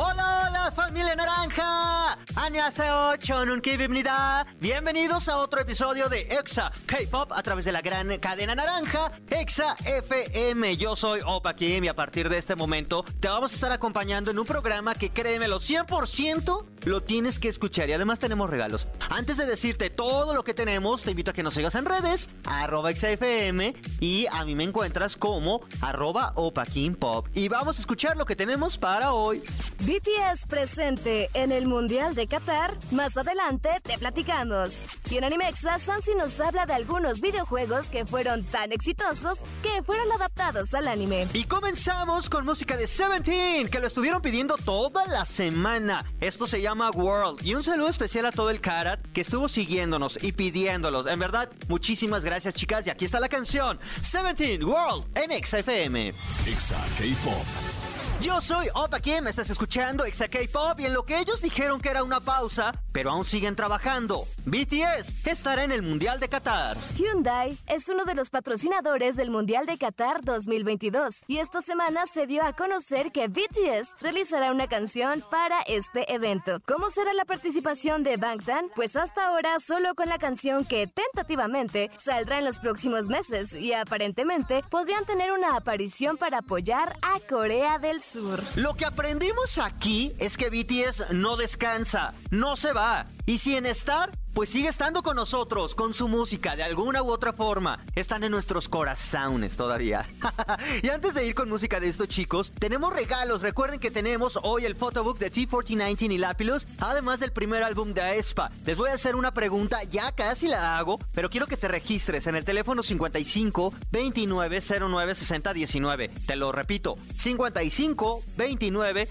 Hola, hola familia naranja. Annyeonghaseyo, Chonun bienvenida. Bienvenidos a otro episodio de Exa K-Pop a través de la gran cadena naranja Exa FM. Yo soy Opa Kim y a partir de este momento te vamos a estar acompañando en un programa que créemelo 100% lo tienes que escuchar y además tenemos regalos. Antes de decirte todo lo que tenemos, te invito a que nos sigas en redes, arroba XFM y a mí me encuentras como arroba Pop. Y vamos a escuchar lo que tenemos para hoy. BTS presente en el Mundial de Qatar. Más adelante te platicamos. Y en Animexa, Sansi nos habla de algunos videojuegos que fueron tan exitosos que fueron adaptados al anime. Y comenzamos con música de Seventeen, que lo estuvieron pidiendo toda la semana. Esto se llama World. Y un saludo especial a todo el Karat que estuvo siguiéndonos y pidiéndolos. En verdad, muchísimas gracias, chicas. Y aquí está la canción: Seventeen World en XFM. K-Pop. Yo soy Opa Kim, estás escuchando Exa K-Pop y en lo que ellos dijeron que era una pausa, pero aún siguen trabajando. BTS estará en el Mundial de Qatar. Hyundai es uno de los patrocinadores del Mundial de Qatar 2022 y esta semana se dio a conocer que BTS realizará una canción para este evento. ¿Cómo será la participación de Bangtan? Pues hasta ahora solo con la canción que tentativamente saldrá en los próximos meses y aparentemente podrían tener una aparición para apoyar a Corea del Sur. Lo que aprendimos aquí es que BTS no descansa, no se va. Y si en estar, pues sigue estando con nosotros, con su música, de alguna u otra forma. Están en nuestros corazones todavía. y antes de ir con música de estos chicos, tenemos regalos. Recuerden que tenemos hoy el photobook de T4019 y Lapilus, además del primer álbum de Aespa. Les voy a hacer una pregunta, ya casi la hago, pero quiero que te registres en el teléfono 55 29 09 60 19. Te lo repito, 55 29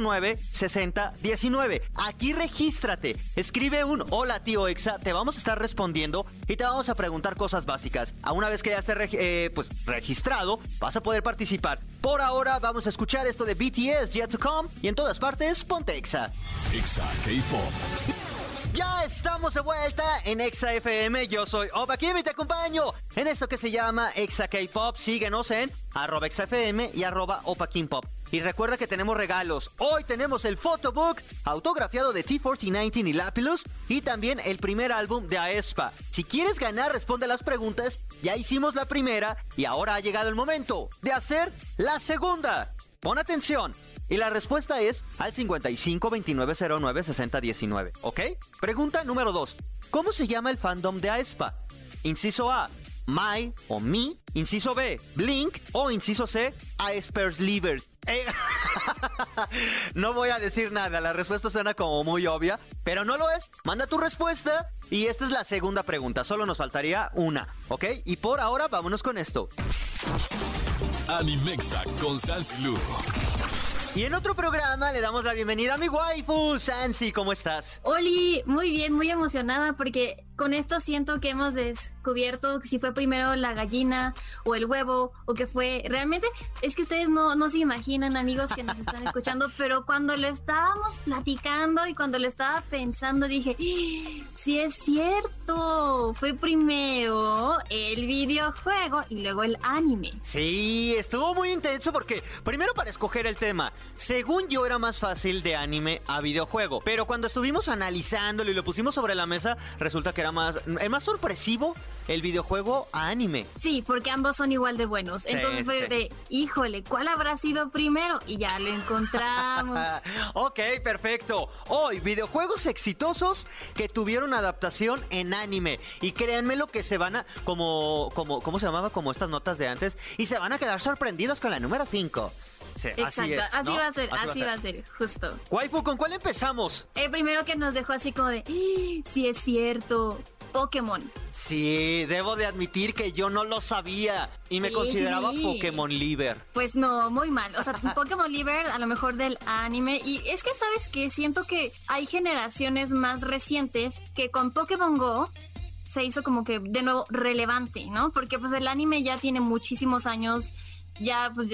09 60 19. Aquí regístrate. Escribe un hola tío Exa, te vamos a estar respondiendo y te vamos a preguntar cosas básicas. A una vez que ya esté eh, pues, registrado, vas a poder participar. Por ahora vamos a escuchar esto de BTS Yet to Come y en todas partes ponte Exa. Exa K-Pop. Ya estamos de vuelta en Exa FM. Yo soy Oba Kim y te acompaño en esto que se llama Exa K-Pop. Síguenos en arroba y arroba Opa Kim Pop. Y recuerda que tenemos regalos. Hoy tenemos el photobook autografiado de T4019 y Lapilus y también el primer álbum de Aespa. Si quieres ganar, responde las preguntas. Ya hicimos la primera y ahora ha llegado el momento de hacer la segunda. Pon atención. Y la respuesta es al 55 2909 6019, ¿ok? Pregunta número 2. ¿Cómo se llama el fandom de Aespa? Inciso A, My o Me. Inciso B, Blink. O inciso C, Aesper's Livers. Eh, no voy a decir nada, la respuesta suena como muy obvia, pero no lo es. Manda tu respuesta y esta es la segunda pregunta, solo nos faltaría una, ¿ok? Y por ahora vámonos con esto. Animexa con Sansilu. Y en otro programa le damos la bienvenida a mi waifu, Sansi, ¿cómo estás? Oli, muy bien, muy emocionada porque con esto siento que hemos descubierto si fue primero la gallina o el huevo o que fue realmente es que ustedes no, no se imaginan amigos que nos están escuchando pero cuando lo estábamos platicando y cuando lo estaba pensando dije ¡Ah! sí es cierto fue primero el videojuego y luego el anime Sí, estuvo muy intenso porque primero para escoger el tema según yo era más fácil de anime a videojuego pero cuando estuvimos analizándolo y lo pusimos sobre la mesa resulta que era más, es más sorpresivo el videojuego a anime. Sí, porque ambos son igual de buenos. Entonces fue de, híjole, ¿cuál habrá sido primero? Y ya lo encontramos. ok, perfecto. Hoy, videojuegos exitosos que tuvieron adaptación en anime. Y créanme lo que se van a, como, como, ¿cómo se llamaba? Como estas notas de antes. Y se van a quedar sorprendidos con la número 5. Sí, Exacto, así, así va a ser, así, va, a ser, justo. Waifu, ¿con cuál empezamos? El primero que nos dejó así como de, ¡Ah! sí es cierto, Pokémon. Sí, debo de admitir que yo no lo sabía y me consideraba Pokémon Liver. Pues no, muy mal. O sea, Pokémon Liver a lo mejor del anime. Y es que, ¿sabes que Siento que hay generaciones más recientes que con Pokémon Go se hizo como que de nuevo relevante, ¿no? Porque pues el anime ya tiene muchísimos años ya pues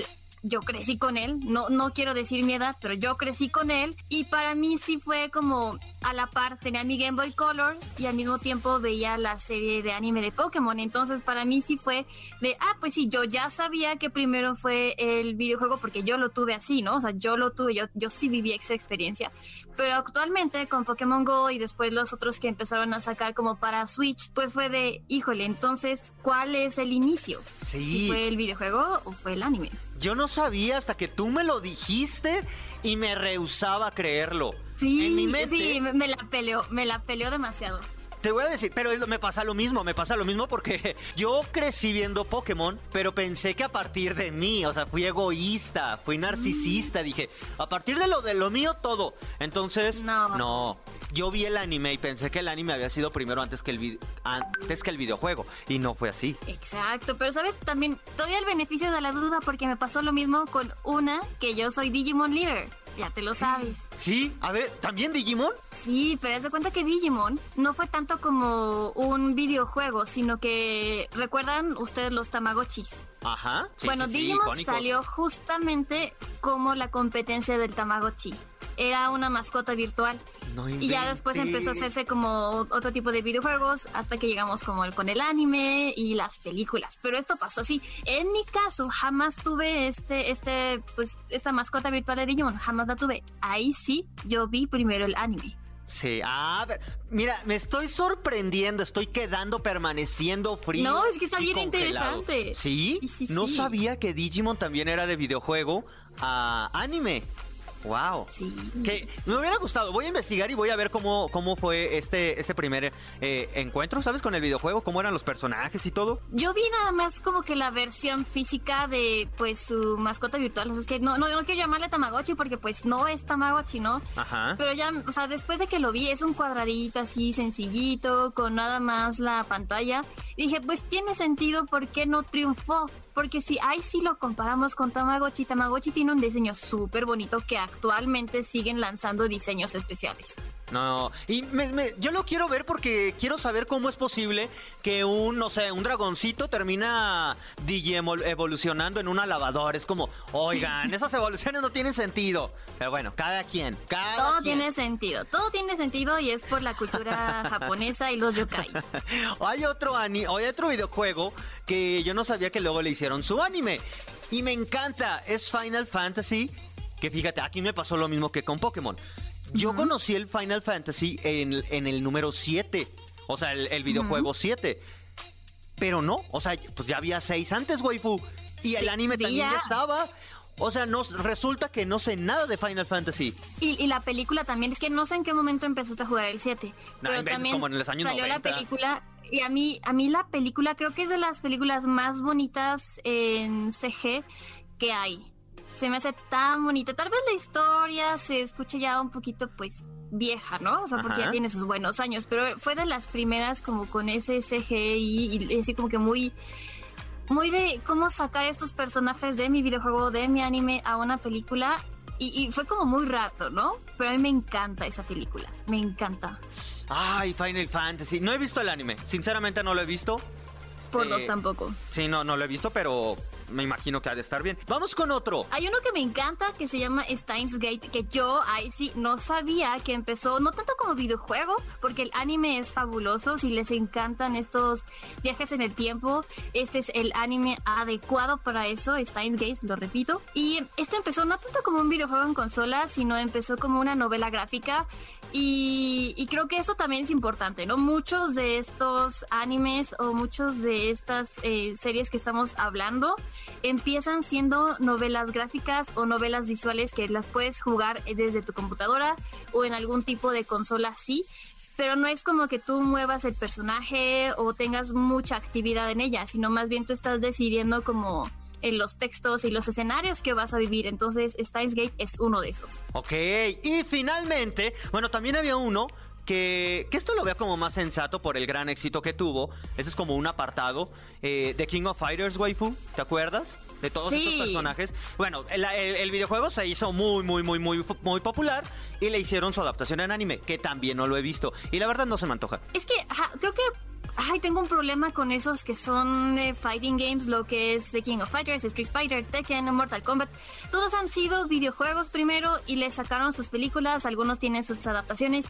yo crecí con él, no, no quiero decir mi edad, pero yo crecí con él y para mí sí fue como a la par, tenía mi Game Boy Color y al mismo tiempo veía la serie de anime de Pokémon, entonces para mí sí fue de, ah, pues sí, yo ya sabía que primero fue el videojuego porque yo lo tuve así, ¿no? O sea, yo lo tuve, yo, yo sí viví esa experiencia, pero actualmente con Pokémon Go y después los otros que empezaron a sacar como para Switch, pues fue de, híjole, entonces, ¿cuál es el inicio? Sí. ¿Fue el videojuego o fue el anime? Yo no sabía hasta que tú me lo dijiste y me rehusaba a creerlo. Sí, en mi mente, sí, me me la peleó, me la peleó demasiado. Te voy a decir, pero es lo- me pasa lo mismo, me pasa lo mismo porque yo crecí viendo Pokémon, pero pensé que a partir de mí, o sea, fui egoísta, fui narcisista, dije, a partir de lo de lo mío todo. Entonces, No. no. Yo vi el anime y pensé que el anime había sido primero antes que el antes que el videojuego y no fue así. Exacto, pero sabes, también doy el beneficio de la duda porque me pasó lo mismo con una que yo soy Digimon Leader. Ya te lo sabes. Sí, a ver, ¿también Digimon? Sí, pero haz de cuenta que Digimon no fue tanto como un videojuego, sino que recuerdan ustedes los Tamagotchis. Ajá. sí, bueno, sí, sí, Digimon icónicos. salió justamente como la competencia del Tamagotchi. Era una mascota virtual. No Y ya después empezó a hacerse como otro tipo de videojuegos hasta que llegamos como el- con el anime y las películas. Pero esto pasó así. En mi caso jamás tuve este, este, pues esta mascota virtual de Digimon, jamás la tuve. Ahí sí, yo vi primero el anime. Sí, a ver, mira, me estoy sorprendiendo, estoy quedando, permaneciendo frío. No, es que está bien congelado. interesante. ¿Sí? Sí, sí, no sabía que Digimon también era de videojuego a anime. Wow. Sí. Que me hubiera gustado. Voy a investigar y voy a ver cómo, cómo fue este, este primer eh, encuentro, ¿sabes? Con el videojuego, cómo eran los personajes y todo. Yo vi nada más como que la versión física de pues su mascota virtual. O sea, es que no, no, no quiero llamarle Tamagotchi porque pues no es Tamagotchi, ¿no? Ajá. Pero ya, o sea, después de que lo vi, es un cuadradito así sencillito, con nada más la pantalla. Y dije, pues tiene sentido, ¿por qué no triunfó? Porque si ahí sí lo comparamos con Tamagotchi, Tamagotchi tiene un diseño súper bonito que actualmente siguen lanzando diseños especiales. No, y me- me- yo lo quiero ver porque quiero saber cómo es posible que un, no sé, un dragoncito termina digimol- evolucionando en una lavadora. Es como, oigan, esas evoluciones no tienen sentido. Pero bueno, cada quien, cada Todo quien. tiene sentido, todo tiene sentido y es por la cultura japonesa y los yokais. Hay otro hay otro videojuego que yo no sabía que luego le hicieron su anime. Y me encanta, es Final Fantasy. Que fíjate, aquí me pasó lo mismo que con Pokémon. Yo conocí el Final Fantasy en, en el número 7. O sea, el, el videojuego 7. Pero no, o sea, pues ya había 6 antes, waifu. Y el anime sí, también ya ya. estaba. O sea, no, resulta que no sé nada de Final Fantasy. Y, y la película también, es que no sé en qué momento empezaste a jugar el 7, No, pero también como en los años salió 90. la película y a mí, a mí la película creo que es de las películas más bonitas en CG que hay. Se me hace tan bonita. Tal vez la historia se escuche ya un poquito pues vieja, ¿no? O sea, porque Ajá. ya tiene sus buenos años, pero fue de las primeras como con ese CGI y así como que muy muy de cómo sacar estos personajes de mi videojuego, de mi anime a una película. Y, y fue como muy raro, ¿no? Pero a mí me encanta esa película. Me encanta. Ay, Final Fantasy. No he visto el anime. Sinceramente no lo he visto. Por Eh, dos tampoco. Sí, no, no lo he visto, pero me imagino que ha de estar bien. Vamos con otro. Hay uno que me encanta que se llama Steins Gate, que yo ahí sí no sabía que empezó, no tanto como videojuego, porque el anime es fabuloso, si les encantan estos viajes en el tiempo, este es el anime adecuado para eso, Steins Gate, lo repito. Y esto empezó no tanto como un videojuego en consola, sino empezó como una novela gráfica. Y, y creo que eso también es importante, ¿no? Muchos de estos animes o muchos de estas eh, series que estamos hablando empiezan siendo novelas gráficas o novelas visuales que las puedes jugar desde tu computadora o en algún tipo de consola, sí. Pero no es como que tú muevas el personaje o tengas mucha actividad en ella, sino más bien tú estás decidiendo como en los textos y los escenarios que vas a vivir. Entonces, Steins Gate es uno de esos. Ok, y finalmente, bueno, también había uno que, que esto lo veo como más sensato por el gran éxito que tuvo. Este es como un apartado eh, de King of Fighters, waifu, ¿te acuerdas? De todos Sí. estos personajes. Bueno, el, el- el videojuego se hizo muy, muy, muy, muy, muy popular y le hicieron su adaptación en anime, que también no lo he visto. Y la verdad no se me antoja. Es que creo que ay, tengo un problema con esos que son eh, fighting games, lo que es The King of Fighters, Street Fighter, Tekken, Mortal Kombat. Todos han sido videojuegos primero y le sacaron sus películas, algunos tienen sus adaptaciones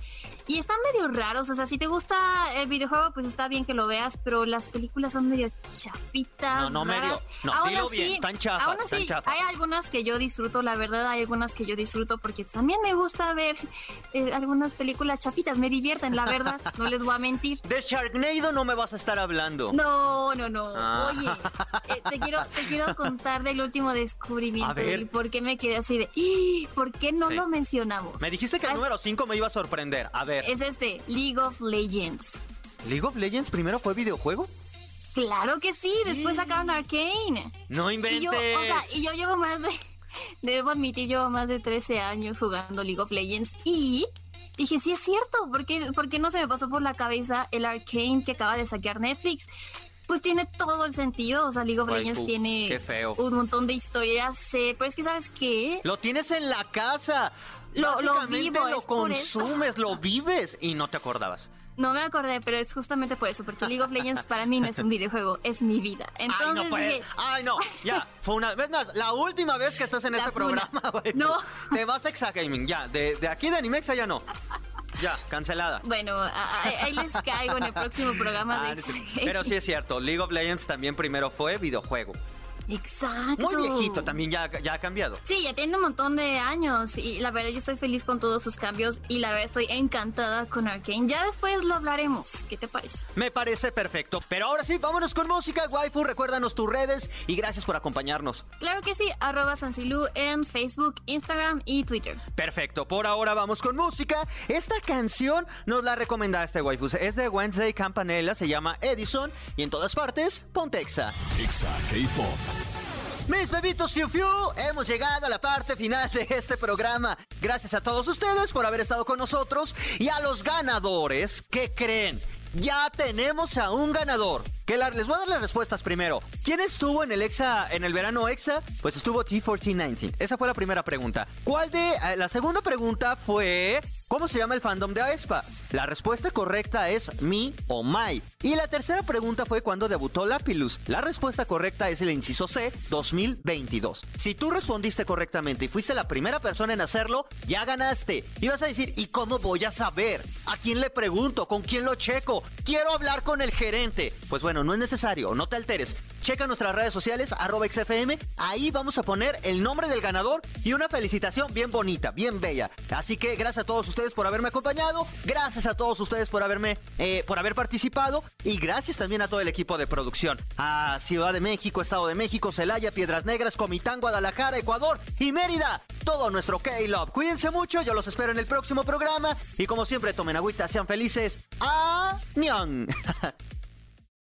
y están medio raros. O sea, si te gusta el videojuego, pues está bien que lo veas, pero las películas son medio chafitas. No, no medio. No, aún dilo así, bien, tan chafas, aún tan así, chafas. hay algunas que yo disfruto, la verdad, hay algunas que yo disfruto porque también me gusta ver eh, algunas películas chafitas, me divierten, la verdad, no les voy a mentir. De Sharknado no me vas a estar hablando. No, no, no. Ah. Oye, eh, te, quiero, te quiero contar del último descubrimiento y por qué me quedé así de. "¡Ih! ¿Por qué no Sí. lo mencionamos? Me dijiste que el número 5 me iba a sorprender. A ver, Es este, League of Legends. ¿League of Legends primero fue videojuego? Claro que sí, después sacaron Arcane. No Y inventes. yo, o sea, y yo llevo más de. Debo admitir, llevo más de 13 años jugando League of Legends y. Dije, sí es cierto, porque porque no se me pasó por la cabeza el Arcane que acaba de saquear Netflix? Pues tiene todo el sentido, o sea, League of Legends tiene qué feo. un montón de historias, eh, pero es que ¿sabes qué? Lo tienes en la casa. Lo- lo vivo, lo es por eso. consumes, lo vives y no te acordabas. No me acordé, pero es justamente por eso, porque League of Legends para mí no es un videojuego, es mi vida. Entonces Ay, no dije, Ay, no. Ya, fue una vez más. La última vez que estás en La este funa. programa, güey. No. Te vas a Exagaming. Ya, de, de aquí de Animexa ya no. Ya, cancelada. bueno, ahí les caigo en el próximo programa Ah, de. Exagame. Pero sí es cierto, League of Legends también primero fue videojuego. Exacto. Muy viejito, también ya, ya ha cambiado. Sí, ya tiene un montón de años y la verdad yo estoy feliz con todos sus cambios y la verdad estoy encantada con Arkane. Ya después lo hablaremos. ¿Qué te parece? Me parece perfecto. Pero ahora sí, vámonos con música, waifu. Recuérdanos tus redes y gracias por acompañarnos. Claro que sí, arroba Sansilu en Facebook, Instagram y Twitter. Perfecto, por ahora vamos con música. Esta canción nos la recomendaste, waifus. Es de Wednesday Campanella, se llama Edison y en todas partes, Pontexa. Exa K-Pop. Mis bebitos Fiu Fiu, hemos llegado a la parte final de este programa. Gracias a todos ustedes por haber estado con nosotros y a los ganadores que creen. Ya tenemos a un ganador. Que la- les voy a dar las respuestas primero. ¿Quién estuvo en el Exa, en el verano Exa? Pues estuvo T1419. Esa fue la primera pregunta. ¿Cuál de? eh, la segunda pregunta fue ¿Cómo se llama el fandom de aespa? La respuesta correcta es Mi o My. Y la tercera pregunta fue cuándo debutó Lapilus. La respuesta correcta es el inciso C, 2022. Si tú respondiste correctamente y fuiste la primera persona en hacerlo, ya ganaste. Y vas a decir, ¿y cómo voy a saber? ¿A quién le pregunto? ¿Con quién lo checo? Quiero hablar con el gerente. Pues bueno, no es necesario, no te alteres. Checa nuestras redes sociales, arroba XFM. Ahí vamos a poner el nombre del ganador y una felicitación bien bonita, bien bella. Así que gracias a todos ustedes por haberme acompañado. Gracias a todos ustedes por haberme, eh, por haber participado. Y gracias también a todo el equipo de producción. A Ciudad de México, Estado de México, Celaya, Piedras Negras, Comitán, Guadalajara, Ecuador y Mérida. Todo nuestro K-Love. Cuídense mucho, yo los espero en el próximo programa. Y como siempre, tomen agüita, sean felices. ¡Añón!